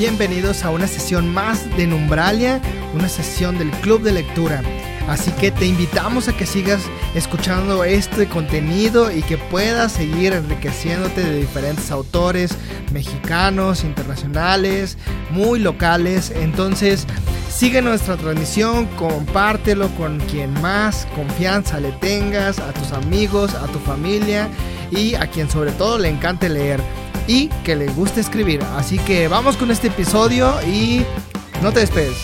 bienvenidos a una sesión más de Numbralia, una sesión del Club de Lectura. Así que te invitamos a que sigas escuchando este contenido y que puedas seguir enriqueciéndote de diferentes autores mexicanos, internacionales, muy locales. Entonces, sigue nuestra transmisión, compártelo con quien más confianza le tengas, a tus amigos, a tu familia y a quien sobre todo le encante leer y que le guste escribir. Así que vamos con este episodio y no te despedes.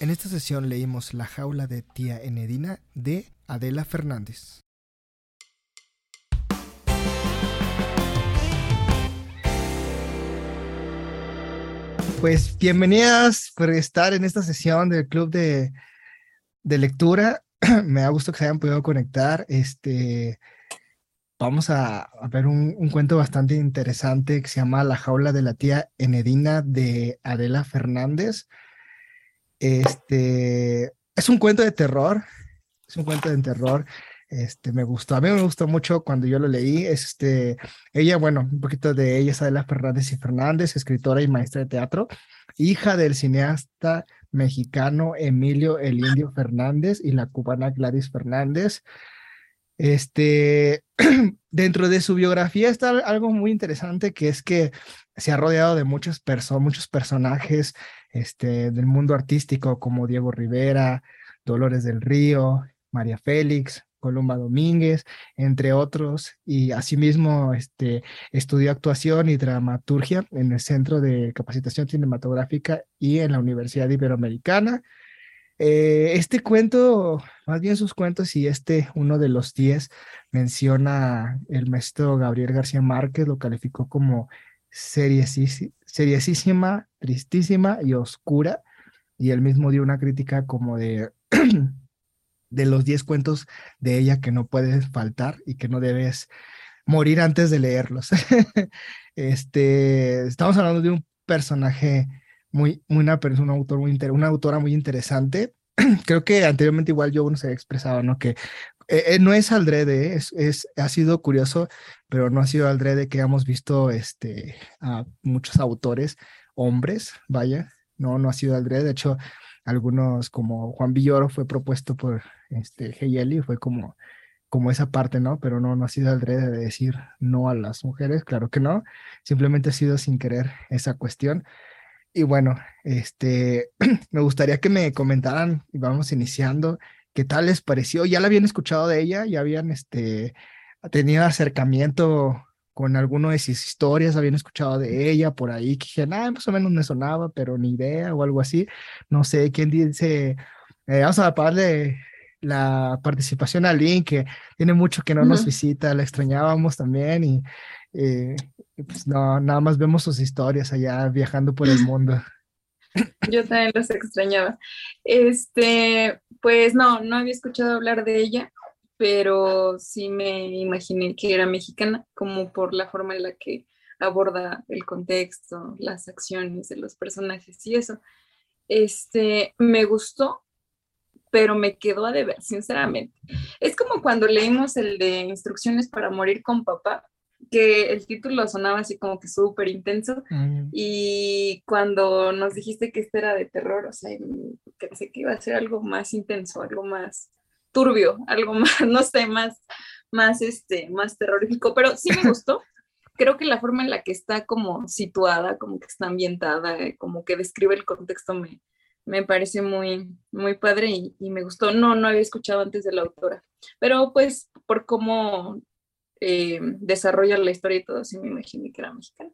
En esta sesión leímos La jaula de tía Enedina de Adela Fernández. Pues bienvenidas por estar en esta sesión del club de, de lectura. Me da gusto que se hayan podido conectar. Este, vamos a, ver un, un, cuento bastante interesante que se llama La jaula de la tía Enedina de Adela Fernández. Este, es un cuento de terror. Es un cuento de terror. Este, me gustó, a mí me gustó mucho cuando yo lo leí. Este, ella, bueno, un poquito de ella es Adela Fernández y Fernández, escritora y maestra de teatro, hija del cineasta mexicano Emilio El Indio Fernández y la cubana Gladys Fernández. Este, dentro de su biografía está algo muy interesante que es que se ha rodeado de muchas personas, muchos personajes este, del mundo artístico como Diego Rivera, Dolores del Río, María Félix, Columba Domínguez, entre otros, y asimismo este, estudió actuación y dramaturgia en el Centro de Capacitación Cinematográfica y en la Universidad Iberoamericana. Eh, este cuento, más bien sus cuentos, y este, uno de los diez, menciona el maestro Gabriel García Márquez, lo calificó como seriesísima, tristísima y oscura, y él mismo dio una crítica como de de los 10 cuentos de ella que no puedes faltar y que no debes morir antes de leerlos. este, estamos hablando de un personaje muy, una persona, un autor muy una autora muy interesante. Creo que anteriormente igual yo uno se había expresado, ¿no? Que eh, eh, no es aldrede, es, es, ha sido curioso, pero no ha sido aldrede que hemos visto este, a muchos autores, hombres, vaya, no, no ha sido aldrede. De hecho, algunos como Juan Villoro fue propuesto por este Heyeli, fue como, como esa parte, ¿no? Pero no, no ha sido alrededor de decir no a las mujeres, claro que no, simplemente ha sido sin querer esa cuestión. Y bueno, este, me gustaría que me comentaran, y vamos iniciando, qué tal les pareció, ya la habían escuchado de ella, ya habían, este, tenido acercamiento con alguno de sus historias, habían escuchado de ella por ahí, que dije, nada, más o menos me sonaba, pero ni idea o algo así. No sé, quién dice, eh, vamos a darle la participación a Link, que tiene mucho que no nos visita, la extrañábamos también y eh, pues no, nada más vemos sus historias allá viajando por el mundo. Yo también los extrañaba. Este, pues no, no había escuchado hablar de ella pero sí me imaginé que era mexicana, como por la forma en la que aborda el contexto, las acciones de los personajes y eso. Este, me gustó, pero me quedó a deber, sinceramente. Es como cuando leímos el de Instrucciones para morir con papá, que el título sonaba así como que súper intenso mm. y cuando nos dijiste que este era de terror, o sea, pensé que iba a ser algo más intenso, algo más turbio, algo más, no sé, más, más, este, más terrorífico, pero sí me gustó. Creo que la forma en la que está como situada, como que está ambientada, como que describe el contexto me, me parece muy, muy padre y, y, me gustó. No, no había escuchado antes de la autora, pero pues por cómo eh, desarrolla la historia y todo, sí me imaginé que era mexicana.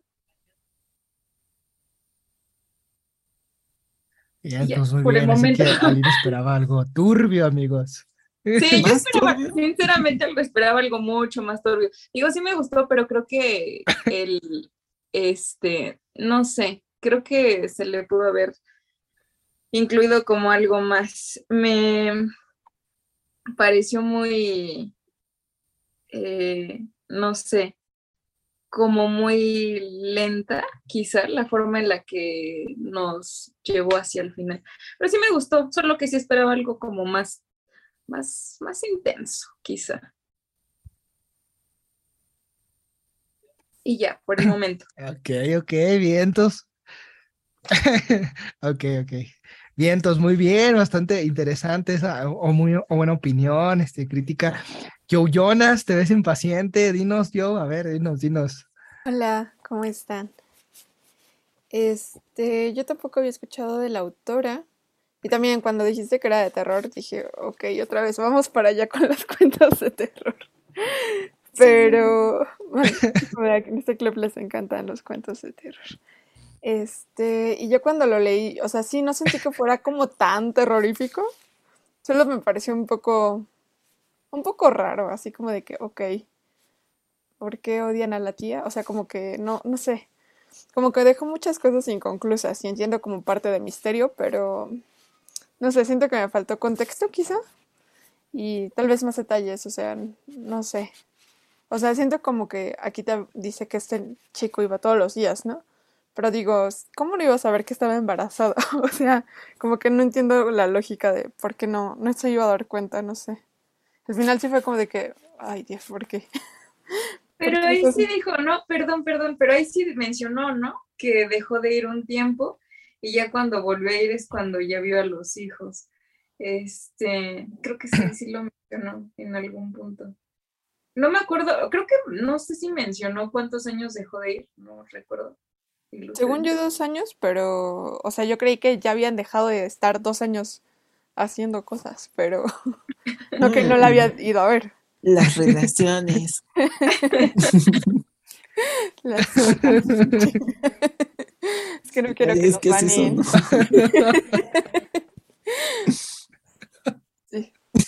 Muy bien, así que alguien esperaba algo turbio, amigos. Sí, yo esperaba, sinceramente algo esperaba algo mucho más turbio. Digo, sí me gustó, pero creo que el, este, no sé, creo que se le pudo haber incluido como algo más. Me pareció muy, eh, no sé, como muy lenta, quizá la forma en la que nos llevó hacia el final. Pero sí me gustó, solo que sí esperaba algo como más más, más intenso, quizá. Y ya, por el momento. Ok, ok, vientos. ok, ok. Vientos, muy bien, bastante interesante esa, o muy o buena opinión, este, crítica. Joe Jonas, te ves impaciente, dinos, Joe, a ver, dinos, dinos. Hola, ¿cómo están? Este, yo tampoco había escuchado de la autora. Y también cuando dijiste que era de terror, dije, ok, otra vez, vamos para allá con las cuentas de terror. Pero, bueno, en este club les encantan los cuentos de terror. Este, y yo cuando lo leí, o sea, sí, no sentí que fuera como tan terrorífico. Solo me pareció un poco, un poco raro, así como de que, ok, ¿por qué odian a la tía? O sea, como que, no, no sé, como que dejó muchas cosas inconclusas y entiendo como parte de misterio, pero no sé, siento que me faltó contexto quizá y tal vez más detalles, o sea, no sé. O sea, siento como que aquí te dice que este chico iba todos los días, ¿no? Pero digo, ¿cómo no iba a saber que estaba embarazada? o sea, como que no entiendo la lógica de por qué no, no se iba a dar cuenta, no sé. Al final sí fue como de que, ay Dios, ¿por qué? Pero ahí sí dijo, no, perdón, perdón, pero ahí sí mencionó, ¿no? Que dejó de ir un tiempo y ya cuando volvió a ir es cuando ya vio a los hijos. Este, creo que sí, sí lo mencionó en algún punto. No me acuerdo, creo que no sé si mencionó cuántos años dejó de ir, no recuerdo. Según yo, dos años, pero, o sea, yo creí que ya habían dejado de estar dos años haciendo cosas, pero no que no la había ido a ver. Las relaciones. Las que no quiero que nos baneen. sí.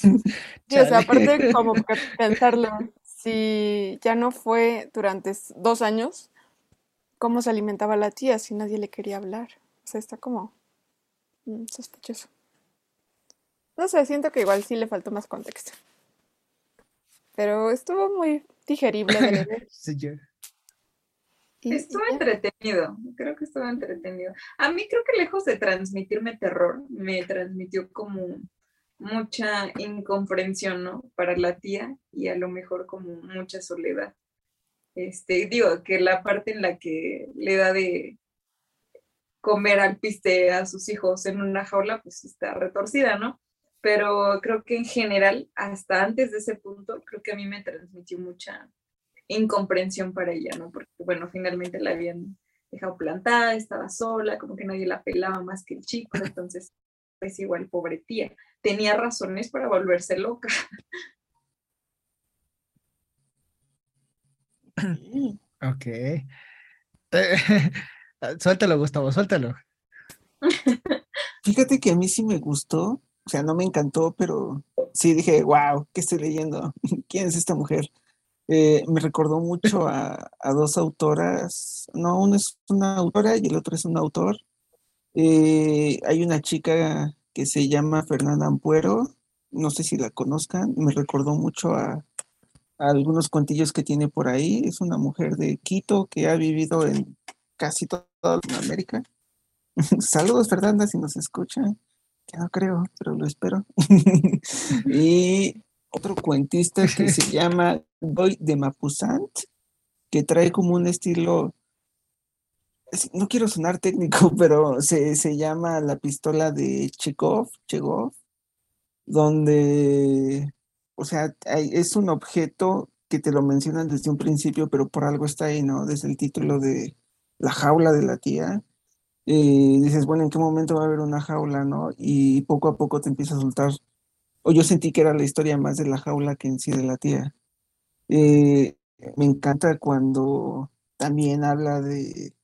sí o sea, aparte como que pensarlo, si ya no fue durante dos años, cómo se alimentaba la tía si nadie le quería hablar. O sea, está como mm, sospechoso. No sé, siento que igual sí le faltó más contexto. Pero estuvo muy digerible de leer. Estuvo entretenido, creo que estuvo entretenido. A mí creo que lejos de transmitirme terror, me transmitió como mucha incomprensión, ¿no? Para la tía y a lo mejor como mucha soledad. Este, digo, que la parte en la que le da de comer al piste a sus hijos en una jaula, pues está retorcida, ¿no? Pero creo que en general, hasta antes de ese punto, creo que a mí me transmitió mucha incomprensión para ella, ¿no? Porque, bueno, finalmente la habían dejado plantada, estaba sola, como que nadie la pelaba más que el chico, entonces, pues igual, pobre tía, tenía razones para volverse loca. Ok. suéltalo, Gustavo, suéltalo. Fíjate que a mí sí me gustó, o sea, no me encantó, pero sí dije, wow, ¿qué estoy leyendo? ¿Quién es esta mujer? Eh, me recordó mucho a, dos autoras, no, una es una autora y el otro es un autor. Eh, hay una chica que se llama Fernanda Ampuero, no sé si la conozcan, me recordó mucho a, algunos cuentillos que tiene por ahí. Es una mujer de Quito que ha vivido en casi toda Latinoamérica. Saludos, Fernanda, si nos escuchan. Que no creo, pero lo espero. y otro cuentista que se llama Boy de Mapusant, que trae como un estilo, no quiero sonar técnico, pero se, se llama La pistola de Chekhov, Chekhov, donde o sea, es un objeto que te lo mencionan desde un principio, pero por algo está ahí, ¿no? Desde el título de La jaula de la tía. Eh, dices, bueno, ¿en qué momento va a haber una jaula, no? Y poco a poco te empieza a soltar, o yo sentí que era la historia más de la jaula que en sí de la tía. Eh, me encanta cuando también habla de,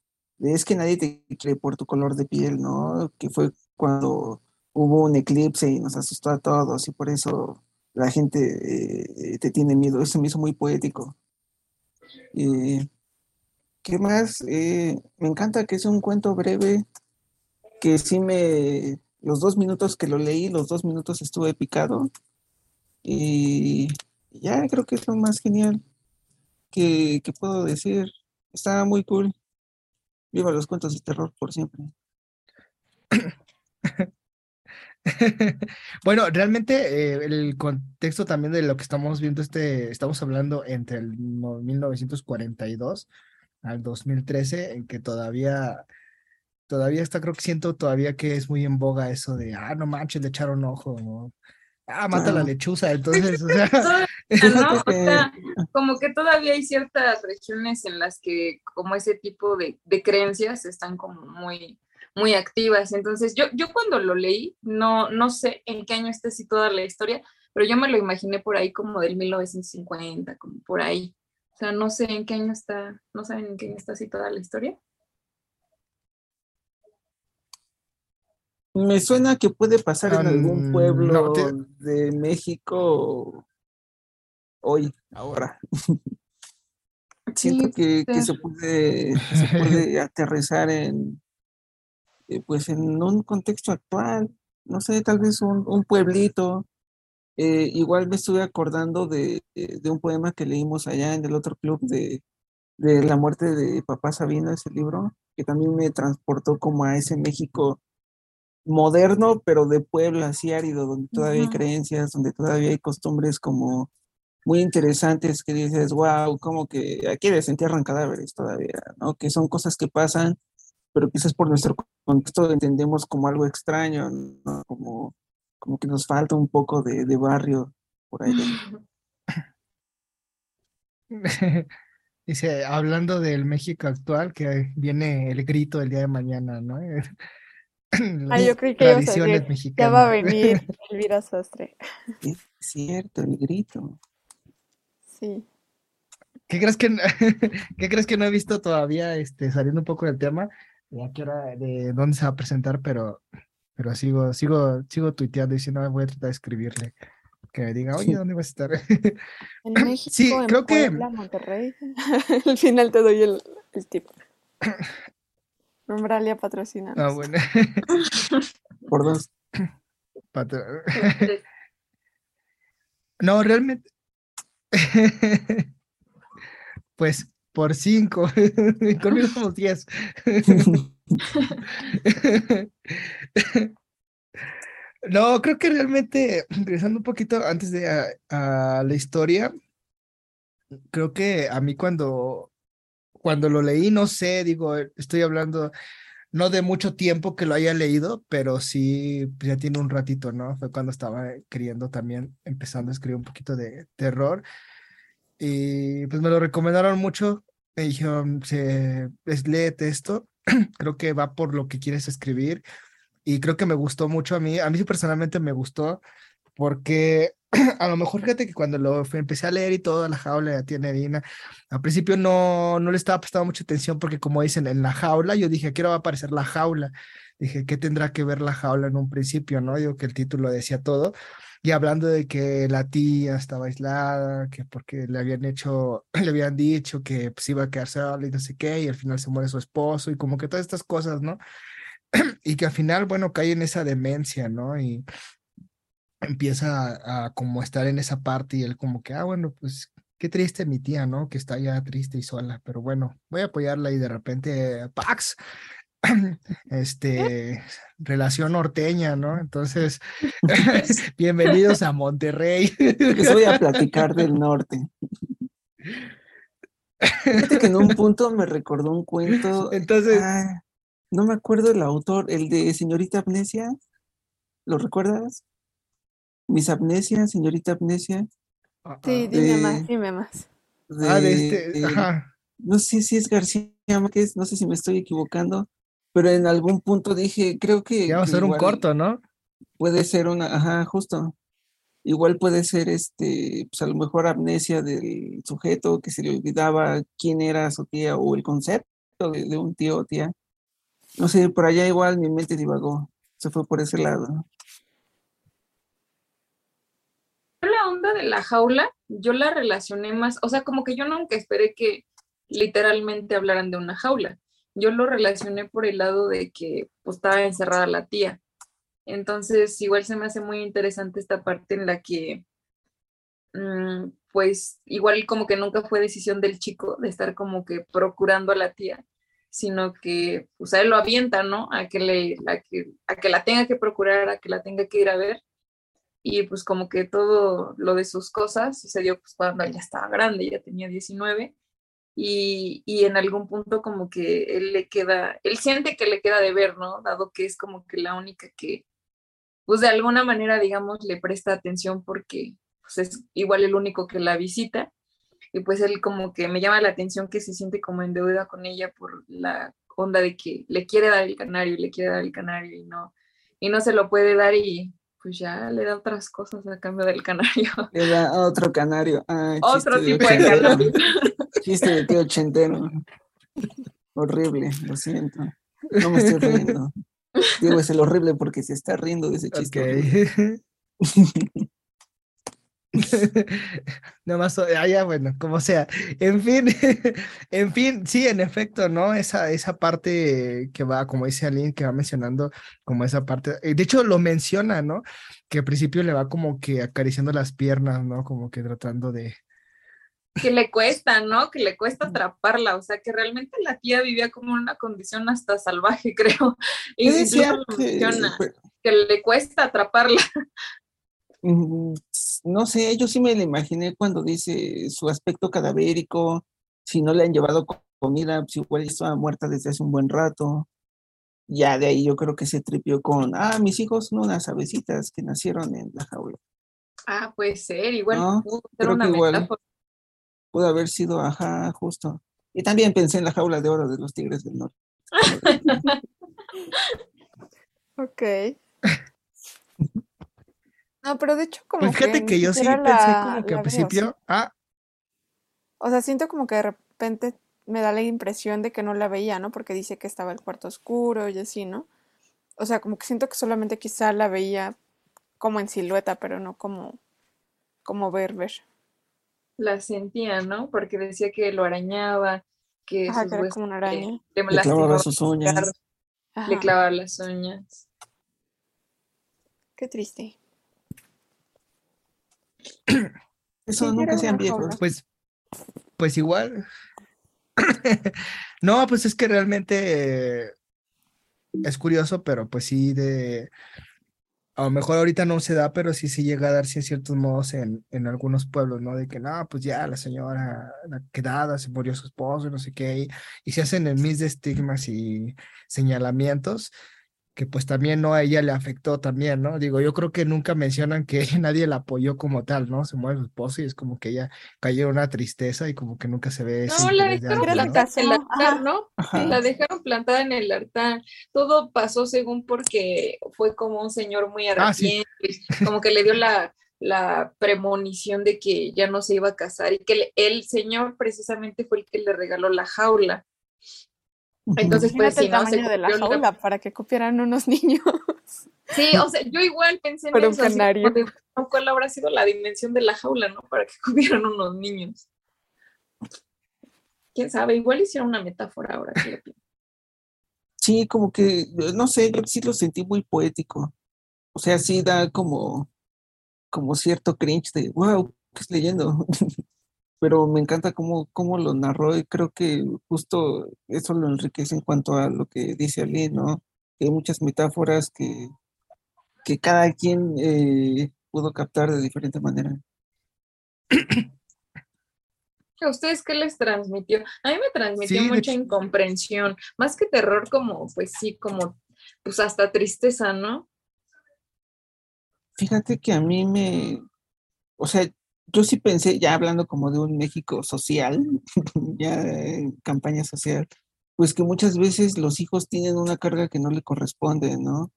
es que nadie te quiere por tu color de piel, ¿no? Que fue cuando hubo un eclipse y nos asustó a todos y por eso la gente eh, te tiene miedo. Eso me hizo muy poético. Eh, ¿Qué más? Me encanta que es un cuento breve, que sí me... Los dos minutos que lo leí, los dos minutos estuve picado. Y ya creo que es lo más genial que, que puedo decir. Está muy cool. Viva los cuentos de terror por siempre. bueno, realmente eh, el contexto también de lo que estamos viendo, este, estamos hablando entre el 1942 al 2013, en que todavía, todavía está, creo que siento todavía que es muy en boga eso de, ah, no manches, le echaron ojo, ¿no? ah, mata la lechuza, entonces, o sea... ¿no? O sea, como que todavía hay ciertas regiones en las que como ese tipo de, de creencias están como muy, muy activas. Entonces, yo, yo cuando lo leí, no, no sé en qué año está toda la historia, pero yo me lo imaginé por ahí como del 1950, como por ahí. O sea, no sé en qué año está, no saben en qué año está toda la historia. Me suena que puede pasar en algún pueblo de México hoy, ahora. Siento que, se puede, se puede aterrizar en, eh, pues en un contexto actual, no sé, tal vez un, pueblito. Eh, igual me estuve acordando de, un poema que leímos allá en el otro club de, de la muerte de Papá Sabino, ese libro, que también me transportó como a ese México moderno, pero de pueblo así árido, donde todavía hay creencias, donde todavía hay costumbres como muy interesantes que dices, wow, como que aquí desentierran cadáveres todavía, ¿no? Que son cosas que pasan pero quizás por nuestro contexto entendemos como algo extraño, ¿no? como, como que nos falta un poco de, barrio por ahí. Dice, hablando del México actual, que viene el grito el día de mañana, ¿no? ah, yo creí que ya va a venir Elvira Sastre. Es cierto, el grito. Sí. ¿Qué crees que, ¿qué crees que no he visto todavía, este, saliendo un poco del tema? ya qué hora de dónde se va a presentar, pero, pero sigo, sigo, sigo tuiteando diciendo, voy a tratar de escribirle. Que me diga, oye, ¿dónde vas a estar? En México, sí, en creo Puebla, que. Monterrey. Al final te doy el, el tip. Nombralia patrocina. Ah, bueno. Por dos. no, realmente. pues por cinco. Conmigo somos diez. no, creo que realmente, regresando un poquito antes de a, la historia, creo que a mí cuando, cuando lo leí, no sé, digo, estoy hablando no de mucho tiempo que lo haya leído, pero sí, pues, ya tiene un ratito, ¿no? Fue cuando estaba queriendo también, empezando a escribir un poquito de terror. Y pues me lo recomendaron mucho. Me dijeron, se, es, léete esto. creo que va por lo que quieres escribir. Y creo que me gustó mucho a mí. A mí personalmente me gustó porque a lo mejor fíjate que cuando lo empecé a leer y todo, la jaula de la tía al principio no, no le estaba prestando mucha atención porque como dicen, en la jaula, yo dije, ¿qué va a aparecer la jaula? Dije, ¿qué tendrá que ver la jaula en un principio? ¿No? Digo que el título decía todo. Y hablando de que la tía estaba aislada, que porque le habían hecho, le habían dicho que pues, iba a quedarse sola y no sé qué, y al final se muere su esposo, y como que todas estas cosas, ¿no? y que al final, bueno, cae en esa demencia, ¿no? Y empieza a, como estar en esa parte y él como que, ah, bueno, pues qué triste mi tía, ¿no? Que está ya triste y sola, pero bueno, voy a apoyarla y de repente, Pax, este, relación norteña, ¿no? Entonces, bienvenidos a Monterrey. Les voy a platicar del norte. Fíjate que en un punto me recordó un cuento. Entonces. Ah, no me acuerdo el autor, el de Señorita Amnesia. ¿Lo recuerdas? Mis amnesias, Señorita Amnesia. Sí, dime más, dime más. ah, de este. Ajá. No sé si es García Márquez, no sé si me estoy equivocando, pero en algún punto dije, creo que... Ya va a ser un corto, ¿no? Puede ser una, ajá, justo. Igual puede ser, este, pues a lo mejor amnesia del sujeto que se le olvidaba quién era su tía o el concepto de, un tío o tía. No sé, por allá igual mi mente divagó, se fue por ese lado. La de la jaula, yo la relacioné más, o sea, como que yo nunca esperé que literalmente hablaran de una jaula yo lo relacioné por el lado de que pues, estaba encerrada la tía. Entonces, igual se me hace muy interesante esta parte en la que, mm, pues, igual como que nunca fue decisión del chico de estar como que procurando a la tía, sino que, pues, a él lo avienta, ¿no? A que, le, a que, a que la tenga que procurar, a que la tenga que ir a ver. Y pues como que todo lo de sus cosas sucedió pues cuando ella estaba grande, ya tenía 19 y, y, en algún punto como que él le queda, él siente que le queda de ver, ¿no? Dado que es como que la única que, pues de alguna manera, digamos, le presta atención porque pues, es igual el único que la visita. Y pues él como que me llama la atención que se siente como en deuda con ella por la onda de que le quiere dar el canario, le quiere dar el canario y no, y no se lo puede dar y pues ya le da otras cosas a cambio del canario. Le da otro canario. Ah, otro tipo de canario. Chiste de tío ochentero. Horrible, lo siento. No me estoy riendo. Digo, es el horrible porque se está riendo de ese chiste. Okay. Nada más, ah, ya, bueno, como sea. En fin, en fin, sí, en efecto, ¿no? Esa, esa parte que va, como dice Aline, que va mencionando, como esa parte, eh, de hecho lo menciona, ¿no? Que al principio le va como que acariciando las piernas, ¿no? Como que tratando de... Que le cuesta, ¿no? Que le cuesta atraparla, o sea, que realmente la tía vivía como en una condición hasta salvaje, creo. Y decía que... que le cuesta atraparla. Mm, no sé, yo sí me la imaginé cuando dice su aspecto cadavérico, si no le han llevado comida, pues igual estaba muerta desde hace un buen rato. Ya de ahí yo creo que se tripió con, ah, mis hijos son unas avecitas que nacieron en la jaula. Ah, puede ser, igual pudo ser una Pudo haber sido, ajá, justo. Y también pensé en la jaula de oro de los tigres del norte. ok. No, pero de hecho como pues fíjate que, yo sí pensé como que al principio, ah. O sea, siento como que de repente me da la impresión de que no la veía, ¿no? Porque dice que estaba el cuarto oscuro y así, ¿no? O sea, como que siento que solamente quizá la veía como en silueta, pero no como, como ver, ver. La sentía, ¿no? Porque decía que lo arañaba, que, Ajá, que era como una araña. Le, le clavaba sus uñas. Le clavaba las uñas. Qué triste. Eso nunca sean viejos. Pues, pues igual. no, pues es que realmente es curioso, pero pues sí, de. A lo mejor ahorita no se da, pero sí se llega a darse en ciertos modos en, en algunos pueblos, ¿no? De que no, pues ya la señora, la quedada, se murió su esposo, no sé qué, y, y se hacen el mis de estigmas y señalamientos que pues también no a ella le afectó también, ¿no? Digo, yo creo que nunca mencionan que nadie la apoyó como tal, ¿no? Se muere su esposo y es como que ella cayó en una tristeza y como que nunca se ve. No, la dejaron plantada en el altar, ¿no? La dejaron plantada en el altar. Todo pasó según porque fue como un señor muy ah, arrepentido, como que le dio la, la premonición de que ya no se iba a casar y que el señor precisamente fue el que le regaló la jaula. Entonces, pues, si no, se de la jaula para que copiaran unos niños. Sí, o sea, yo igual pensé en eso. Canario. ¿Cuál habrá sido la dimensión de la jaula, no? Para que copieran unos niños. Quién sabe, igual hicieron una metáfora ahora que lo pienso. Sí, como que, no sé, yo sí lo sentí muy poético. O sea, sí da como, como cierto cringe de, wow, ¿qué estoy leyendo? pero me encanta cómo, cómo lo narró y creo que justo eso lo enriquece en cuanto a lo que dice Ali, ¿no? hay muchas metáforas que, que cada quien eh, pudo captar de diferente manera. ¿A ustedes qué les transmitió? A mí me transmitió mucha incomprensión, más que terror, como, pues sí, como, pues hasta tristeza, ¿no? Fíjate que a mí me, o sea, yo sí pensé, ya hablando como de un México social, ya campaña social, pues que muchas veces los hijos tienen una carga que no le corresponde, ¿no?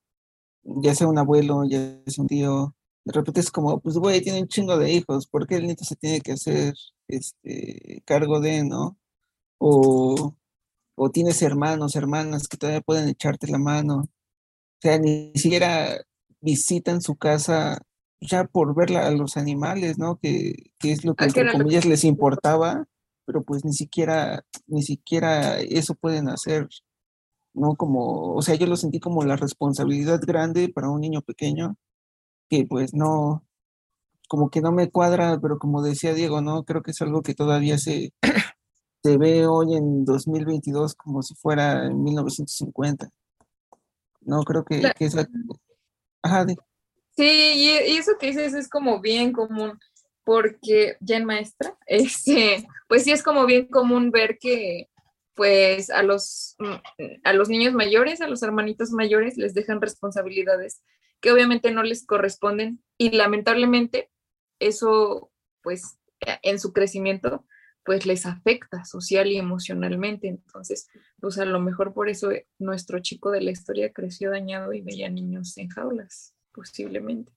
Ya sea un abuelo, ya sea un tío, de repente es como, pues güey, tiene un chingo de hijos, ¿por qué el nieto se tiene que hacer este cargo de, ¿no? O, o tienes hermanos, hermanas que todavía pueden echarte la mano. O sea, ni siquiera visitan su casa ya por ver a los animales, ¿no? Que, es lo que entre comillas les importaba, pero pues ni siquiera, ni siquiera eso pueden hacer, ¿no? Como, o sea, yo lo sentí como la responsabilidad grande para un niño pequeño, que pues no, como que no me cuadra, pero como decía Diego, ¿no? Creo que es algo que todavía se, se ve hoy en 2022 como si fuera en 1950. No, creo que, es la... Ajá, Sí, y eso que dices es como bien común, porque ya en maestra, este, pues sí es como bien común ver que pues a los, mm, a los niños mayores, a los hermanitos mayores les dejan responsabilidades que obviamente no les corresponden y lamentablemente eso pues en su crecimiento pues les afecta social y emocionalmente. Entonces, pues a lo mejor por eso nuestro chico de la historia creció dañado y veía niños en jaulas, posiblemente.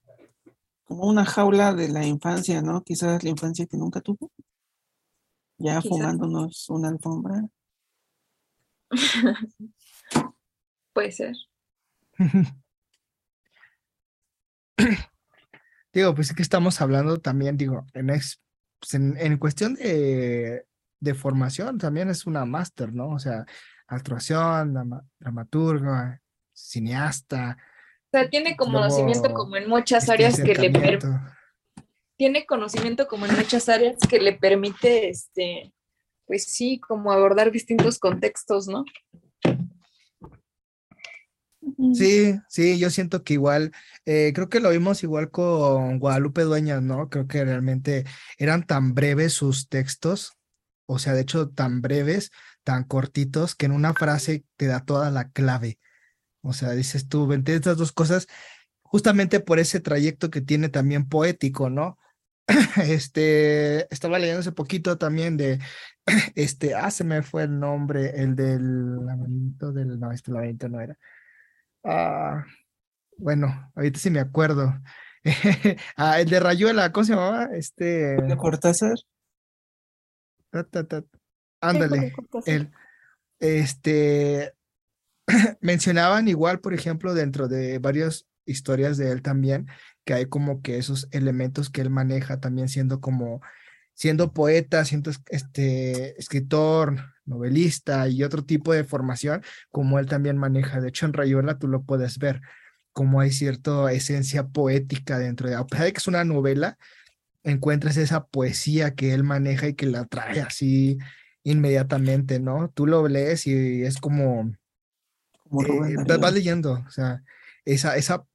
Como una jaula de la infancia, ¿no? Quizás la infancia que nunca tuvo. Ya fumándonos una alfombra. Puede ser. digo, pues es que estamos hablando también, digo, en, ex, pues, en, cuestión de, formación también es una máster, ¿no? O sea, actuación, dramaturga, cineasta. O sea, tiene conocimiento como en muchas este áreas que le permite. Tiene conocimiento como en muchas áreas que le permite, este, pues sí, como abordar distintos contextos, ¿no? Sí, sí, yo siento que igual, eh, creo que lo vimos igual con Guadalupe Dueñas, ¿no? Creo que realmente eran tan breves sus textos, o sea, de hecho, tan breves, tan cortitos, que en una frase te da toda la clave. O sea, dices tú, vente estas dos cosas, justamente por ese trayecto que tiene también poético, ¿no? Este, estaba leyendo hace poquito también de, este, ah, se me fue el nombre, el del laberinto del, no, este laberinto no era Ah, bueno, ahorita sí me acuerdo. ah, el de Rayuela, ¿cómo se llamaba? Este. ¿De Cortázar? Ándale. El, este. Mencionaban igual, por ejemplo, dentro de varias historias de él también, que hay como que esos elementos que él maneja también siendo como siendo poeta, siendo este, escritor, novelista y otro tipo de formación, como él también maneja. De hecho, en Rayuela tú lo puedes ver, como hay cierta esencia poética dentro de, a pesar de que es una novela, encuentras esa poesía que él maneja y que la trae así inmediatamente, ¿no? Tú lo lees y es como, como eh, vas leyendo, o sea, esa, esa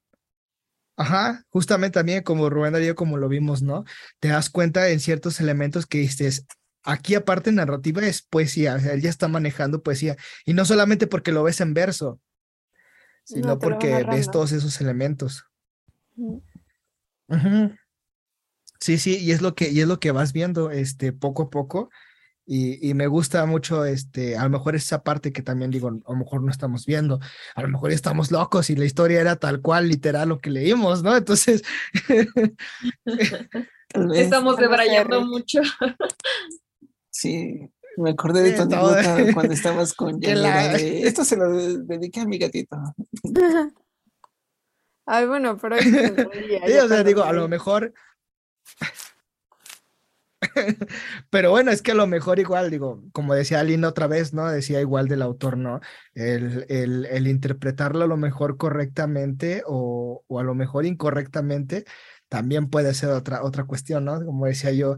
Ajá, justamente también como Rubén Darío, como lo vimos, ¿no? Te das cuenta en ciertos elementos que dices, aquí aparte narrativa es poesía, o sea, él ya está manejando poesía, y no solamente porque lo ves en verso, sino porque ves todos esos elementos. Sí, sí, y es lo que, y es lo que vas viendo este, poco a poco, y, me gusta mucho, este, a lo mejor esa parte que también digo, a lo mejor no estamos viendo, a lo mejor estamos locos y la historia era tal cual, literal, lo que leímos, ¿no? Entonces... estamos debrayando mucho. sí, me acordé de tu anécdota cuando estabas con Esto se lo dediqué a mi gatito. Ay, bueno, pero... sí, o sea, digo, a lo mejor Pero bueno, es que a lo mejor igual, digo, como decía Alina otra vez, ¿no? Decía igual del autor, ¿no? El, el, el interpretarlo a lo mejor correctamente o, o, a lo mejor incorrectamente también puede ser otra, otra cuestión, ¿no? Como decía yo,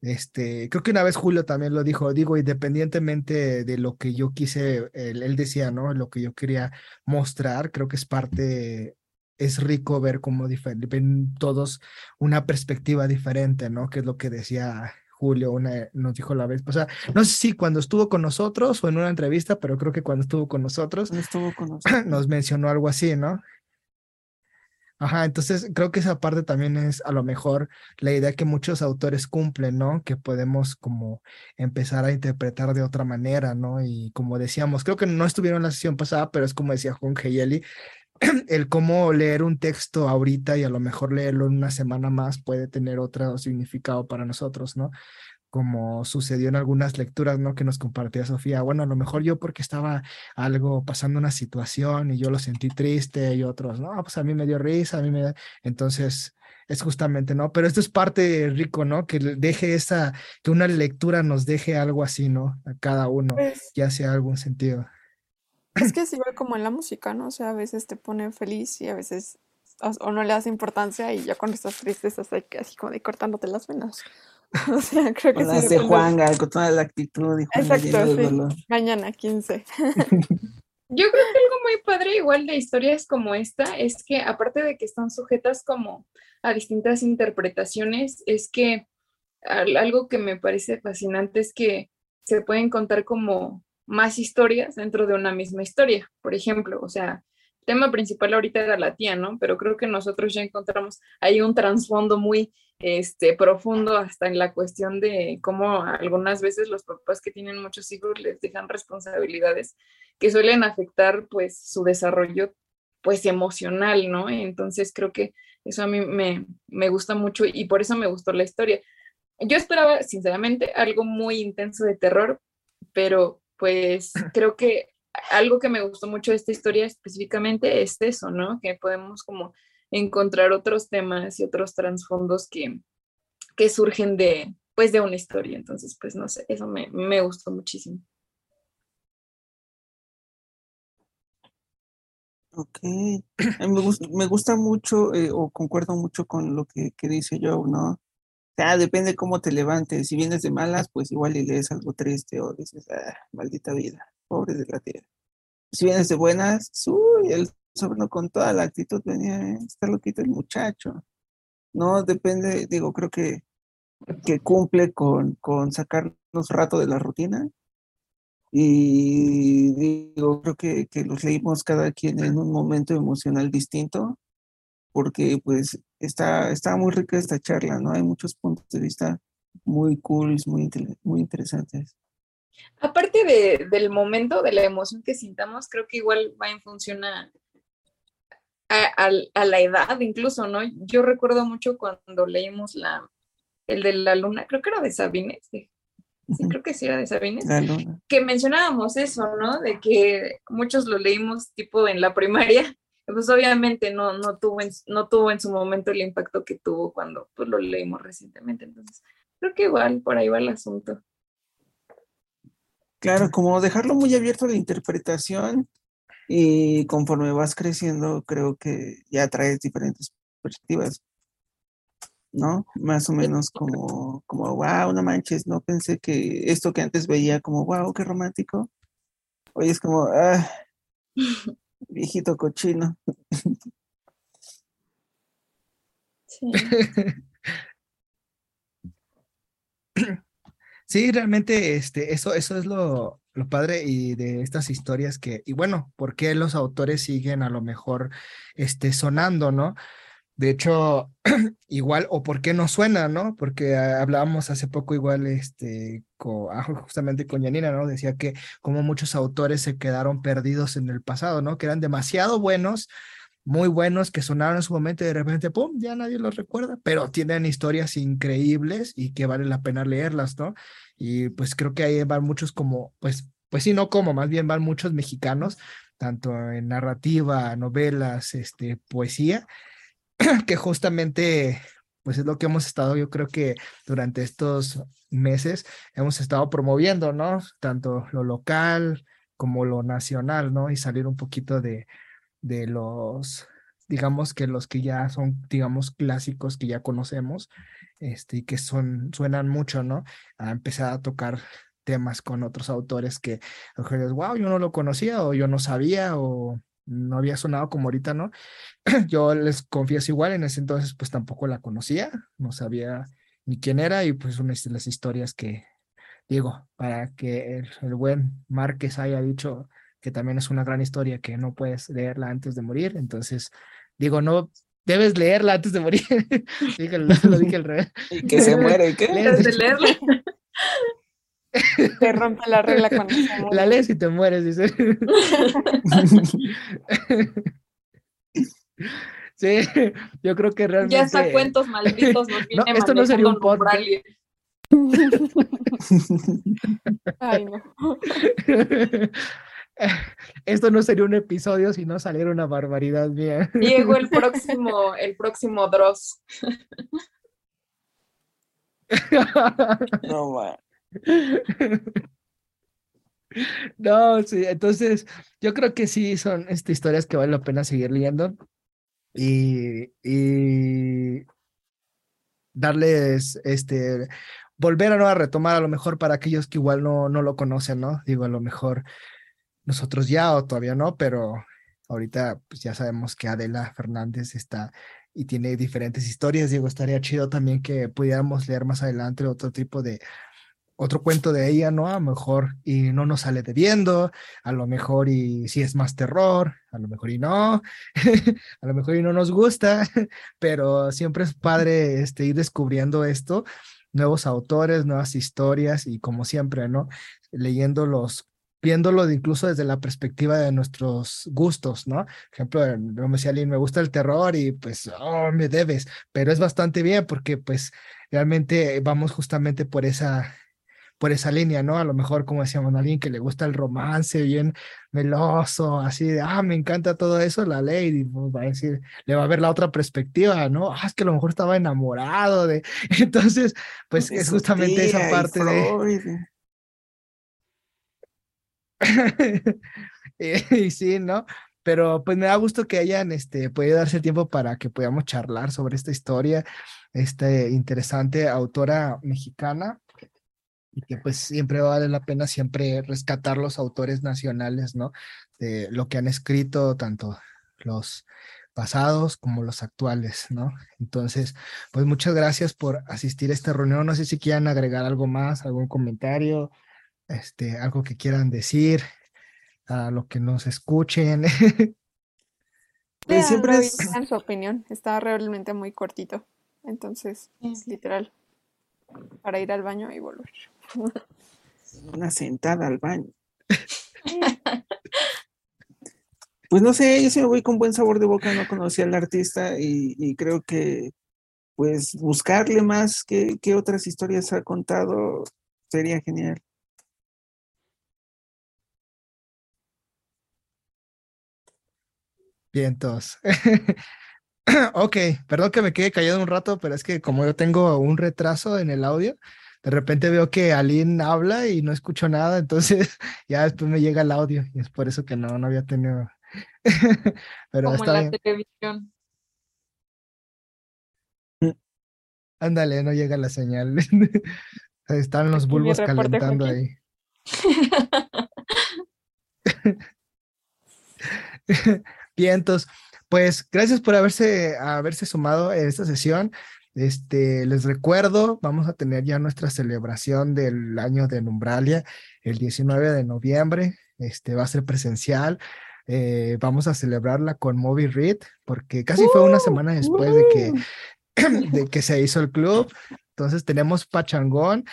este, creo que una vez Julio también lo dijo, digo, independientemente de lo que yo quise, él, él decía, ¿no? Lo que yo quería mostrar, creo que es parte es rico ver cómo ven todos una perspectiva diferente, ¿no? Que es lo que decía Julio, una, nos dijo la vez sea, No sé si cuando estuvo con nosotros o en una entrevista, pero creo que cuando estuvo con nosotros, estuvo con nosotros. nos mencionó algo así, ¿no? Ajá, entonces creo que esa parte también es a lo mejor la idea que muchos autores cumplen, ¿no? Que podemos como empezar a interpretar de otra manera, ¿no? Y como decíamos, creo que no estuvieron en la sesión pasada, pero es como decía Juan Geyeli, el cómo leer un texto ahorita y a lo mejor leerlo en una semana más puede tener otro significado para nosotros, ¿no? Como sucedió en algunas lecturas, ¿no? Que nos compartía Sofía. Bueno, a lo mejor yo porque estaba algo pasando una situación y yo lo sentí triste y otros, no, pues a mí me dio risa, a mí me... Entonces, es justamente, ¿no? Pero esto es parte rico, ¿no? Que deje esa, que una lectura nos deje algo así, ¿no? A cada uno, pues ya sea algún sentido. Es que es igual como en la música, ¿no? O sea, a veces te pone feliz y a veces o, no le das importancia y ya cuando estás triste estás así como de cortándote las venas. o sea, creo que sí. de Juanga, con toda la actitud y Exacto, sí. Mañana, 15. Yo creo que algo muy padre igual de historias como esta es que aparte de que están sujetas como a distintas interpretaciones, es que algo que me parece fascinante es que se pueden contar como más historias dentro de una misma historia. Por ejemplo, o sea, el tema principal ahorita era la tía, ¿no? Pero creo que nosotros ya encontramos ahí un trasfondo muy este, profundo hasta en la cuestión de cómo algunas veces los papás que tienen muchos hijos les dejan responsabilidades que suelen afectar pues su desarrollo pues emocional, ¿no? Entonces creo que eso a mí me, me gusta mucho y por eso me gustó la historia. Yo esperaba, sinceramente, algo muy intenso de terror, pero pues creo que algo que me gustó mucho de esta historia específicamente es eso, ¿no? Que podemos como encontrar otros temas y otros trasfondos que, que surgen de, pues, de una historia. Entonces, pues, no sé, eso me, me gustó muchísimo. Ok, me, gusta, me gusta mucho eh, o concuerdo mucho con lo que, que dice Joe, ¿no? Sea, depende cómo te levantes. Si vienes de malas, pues igual y lees algo triste o dices, ah, maldita vida, pobre de la tierra. Si vienes de buenas, uy, el sobrino con toda la actitud venía, eh, está loquito el muchacho. No, depende, digo, creo que, que cumple con, con sacarnos rato de la rutina y digo, creo que, que, los leímos cada quien en un momento emocional distinto, porque pues está, está muy rica esta charla, ¿no? Hay muchos puntos de vista muy cool, muy, muy interesantes. Aparte de, del momento, de la emoción que sintamos, creo que igual va en función a, a, a, la edad incluso, ¿no? Yo recuerdo mucho cuando leímos la, el de la luna, creo que era de Sabines, sí, creo que sí era de Sabines, que mencionábamos eso, ¿no? De que muchos lo leímos tipo en la primaria, pues obviamente no, no, tuvo, en, no tuvo en su momento el impacto que tuvo cuando pues, lo leímos recientemente. Entonces, creo que igual por ahí va el asunto. Claro, como dejarlo muy abierto a la interpretación y conforme vas creciendo, creo que ya traes diferentes perspectivas. ¿no? Más o menos como, como, wow, no manches, no pensé que esto que antes veía como, wow, qué romántico, hoy es como, ah, viejito cochino. Sí. Sí, realmente este, eso, eso es lo, lo padre y de estas historias que, y bueno, ¿por qué los autores siguen a lo mejor este, sonando, no? De hecho, igual, o por qué no suena, ¿no? Porque ah, hablábamos hace poco igual, este, ah, justamente con Janina, ¿no? Decía que como muchos autores se quedaron perdidos en el pasado, ¿no? Que eran demasiado buenos, muy buenos, que sonaron en su momento y de repente, ¡pum!, ya nadie los recuerda, pero tienen historias increíbles y que vale la pena leerlas, ¿no? Y pues creo que ahí van muchos como, pues, pues sí, no como, más bien van muchos mexicanos, tanto en narrativa, novelas, este, poesía, que justamente pues es lo que hemos estado, yo creo que durante estos meses hemos estado promoviendo, ¿no? Tanto lo local como lo nacional, ¿no? Y salir un poquito de, de los, digamos que los que ya son, digamos, clásicos que ya conocemos, este, y que son, suenan mucho, ¿no? A empezar a tocar temas con otros autores que, wow, yo no lo conocía o yo no sabía o no había sonado como ahorita, ¿no? Yo les confieso igual, en ese entonces pues tampoco la conocía, no sabía ni quién era y pues una de las historias que digo, para que el, buen Márquez haya dicho que también es una gran historia que no puedes leerla antes de morir, entonces digo, no debes leerla antes de morir. lo dije al revés. Y que se muere, ¿y qué? Debes de leerla. Te rompe la regla cuando se muere. La lees y te mueres, dice. Sí, yo creo que realmente. Ya está cuentos malditos nos no, esto no sería un podcast. Ay, no. Esto no sería un episodio si no saliera una barbaridad mía. Llegó el próximo, el próximo Dross. No, man. No, sí, entonces yo creo que sí son estas historias que vale la pena seguir leyendo y, y darles este volver a, ¿no? a retomar a lo mejor para aquellos que igual no, no lo conocen, ¿no? Digo, a lo mejor nosotros ya o todavía no, pero ahorita pues ya sabemos que Adela Fernández está y tiene diferentes historias. Digo, estaría chido también que pudiéramos leer más adelante otro tipo de, otro cuento de ella, ¿no? A lo mejor y no nos sale debiendo, a lo mejor y si es más terror, a lo mejor y no, a lo mejor y no nos gusta, pero siempre es padre este, ir descubriendo esto, nuevos autores, nuevas historias y como siempre, ¿no? Leyendo los viéndolo incluso desde la perspectiva de nuestros gustos, ¿no? Por ejemplo, como me decía me gusta el terror y pues, oh, me debes, pero es bastante bien porque pues realmente vamos justamente por esa por esa línea, ¿no? A lo mejor, como decíamos, alguien que le gusta el romance bien meloso, así de, ah, me encanta todo eso, la ley, pues, va a decir, le va a ver la otra perspectiva, ¿no? Ah, es que a lo mejor estaba enamorado de, entonces, pues es justamente esa parte de... y, sí, ¿no? Pero pues me da gusto que hayan este, podido darse tiempo para que podamos charlar sobre esta historia, esta interesante autora mexicana, y que pues siempre vale la pena siempre rescatar los autores nacionales, ¿no? De lo que han escrito, tanto los pasados como los actuales, ¿no? Entonces, pues muchas gracias por asistir a esta reunión. No sé si quieran agregar algo más, algún comentario, este, algo que quieran decir a lo que nos escuchen. Pues siempre es... en su opinión, está realmente muy cortito. Entonces, es literal, para ir al baño y volver. Una sentada al baño. Pues no sé, yo sí me voy con buen sabor de boca, no conocía al artista y, creo que pues buscarle más qué, qué otras historias ha contado sería genial. Vientos. ok, perdón que me quede callado un rato, pero es que como yo tengo un retraso en el audio, de repente veo que Aline habla y no escucho nada, entonces ya después me llega el audio y es por eso que no, no había tenido. pero como está en la televisión. Ándale, no llega la señal. Están los bulbos calentando ahí. Vientos. Pues gracias por haberse, haberse sumado a esta sesión. Este, les recuerdo, vamos a tener ya nuestra celebración del año de Numbralia el 19 de noviembre. Este va a ser presencial. Eh, vamos a celebrarla con Moby Read, porque casi fue una semana después de que, de que se hizo el club. Entonces tenemos Pachangón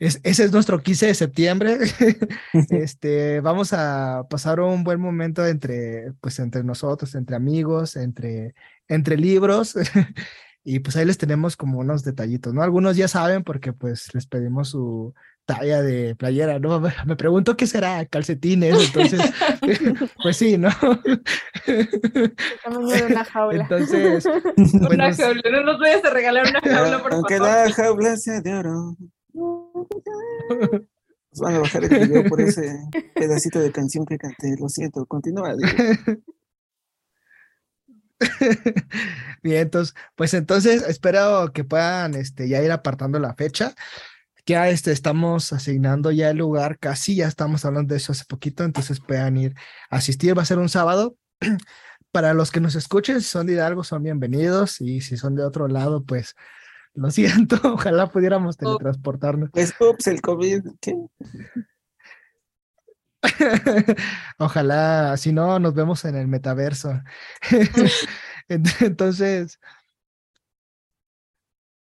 ese es nuestro 15 de septiembre. este, vamos a pasar un buen momento entre, pues, entre nosotros, entre amigos, entre, entre libros. y pues ahí les tenemos como unos detallitos, ¿no? Algunos ya saben porque pues les pedimos su talla de playera, ¿no? Me pregunto qué será, calcetines, entonces, pues sí, ¿no? Tamaño de una jaula. Entonces, una jaula, no nos vayas a regalar una jaula, por Aunque la jaula sea de oro. Nos van a bajar el video por ese pedacito de canción que canté. Lo siento, continúa. Bien, entonces, pues entonces espero que puedan este, ya ir apartando la fecha. Ya este, estamos asignando ya el lugar, casi ya estamos hablando de eso hace poquito, entonces puedan ir a asistir. Va a ser un sábado. Para los que nos escuchen, si son de Hidalgo, son bienvenidos y si son de otro lado, pues lo siento, ojalá pudiéramos teletransportarnos. Es ups, el COVID. ¿Qué? ojalá, si no, nos vemos en el metaverso. Entonces,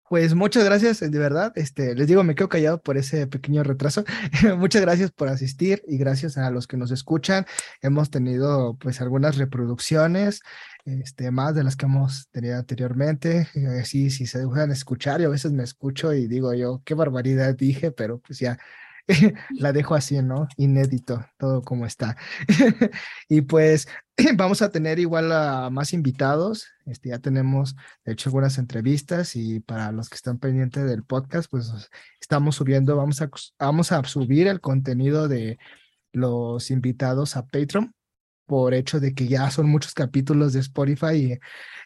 pues muchas gracias, de verdad. Este, les digo, me quedo callado por ese pequeño retraso. muchas gracias por asistir y gracias a los que nos escuchan. Hemos tenido pues algunas reproducciones, este, más de las que hemos tenido anteriormente. Así, si se dejan escuchar, yo a veces me escucho y digo yo, qué barbaridad dije, pero pues ya la dejo así, ¿no? Inédito, todo como está. y pues vamos a tener igual a más invitados. Este, ya tenemos, de hecho, algunas entrevistas y para los que están pendientes del podcast, pues estamos subiendo, vamos a, vamos a subir el contenido de los invitados a Patreon por hecho de que ya son muchos capítulos de Spotify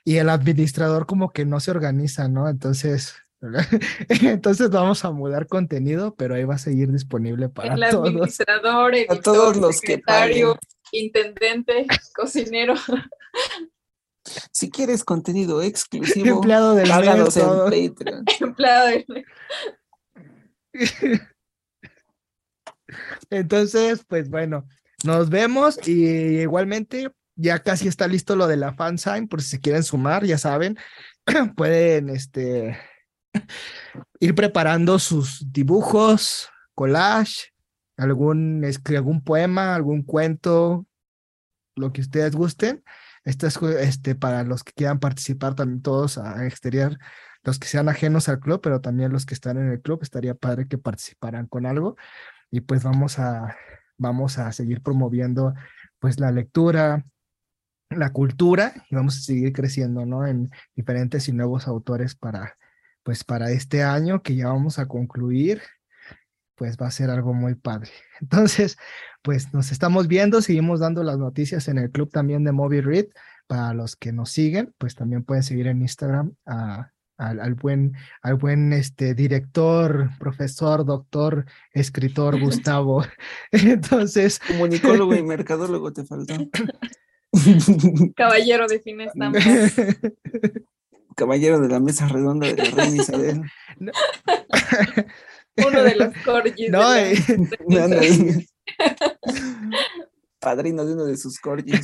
y, y el administrador como que no se organiza, ¿no? Entonces, entonces vamos a mudar contenido, pero ahí va a seguir disponible para el todos. administrador, editor, todos los secretario, intendente, cocinero. Si quieres contenido exclusivo, Empleado del mes, en todo. Patreon. Empleado Entonces, pues bueno, nos vemos y igualmente ya casi está listo lo de la fansign, por si se quieren sumar, ya saben, pueden este ir preparando sus dibujos, collage, algún, algún poema, algún cuento, lo que ustedes gusten. Esto es este, para los que quieran participar también todos a exterior, los que sean ajenos al club, pero también los que están en el club, estaría padre que participaran con algo y pues vamos a, vamos a seguir promoviendo pues la lectura, la cultura y vamos a seguir creciendo, ¿no? En diferentes y nuevos autores para, pues para este año que ya vamos a concluir, pues va a ser algo muy padre. Entonces, pues nos estamos viendo, seguimos dando las noticias en el club también de Movie Read. Para los que nos siguen, pues también pueden seguir en Instagram a, al, al buen, al buen este, director, profesor, doctor, escritor Gustavo. Entonces, Comunicólogo y mercadólogo te faltó. Caballero de fina estampa. Caballero de la mesa redonda de la reina Isabel. Uno de los corgis. no, de la- eh. Padrino de uno de sus corgis.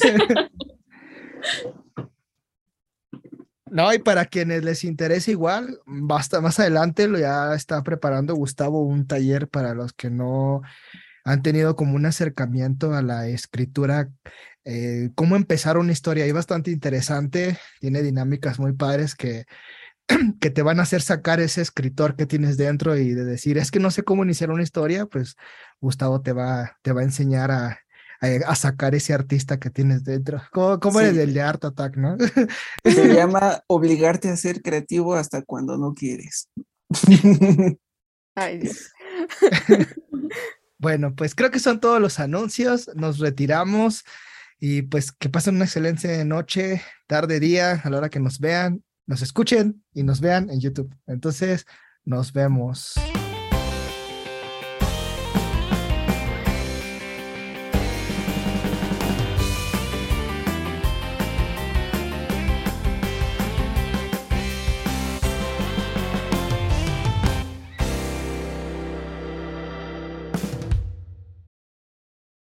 No, y para quienes les interese igual, basta más adelante lo ya está preparando Gustavo un taller para los que no han tenido como un acercamiento a la escritura, eh, cómo empezar una historia. Y bastante interesante, tiene dinámicas muy padres que, que te van a hacer sacar ese escritor que tienes dentro y de decir, es que no sé cómo iniciar una historia, pues Gustavo te va, te va a enseñar a, a, a sacar ese artista que tienes dentro. Como, como Sí. el del de Art Attack, ¿no? Se llama obligarte a ser creativo hasta cuando no quieres. Ay, Dios. Bueno, pues creo que son todos los anuncios. Nos retiramos y pues que pasen una excelente noche, tarde, día, a la hora que nos vean, nos escuchen y nos vean en YouTube. Entonces, nos vemos.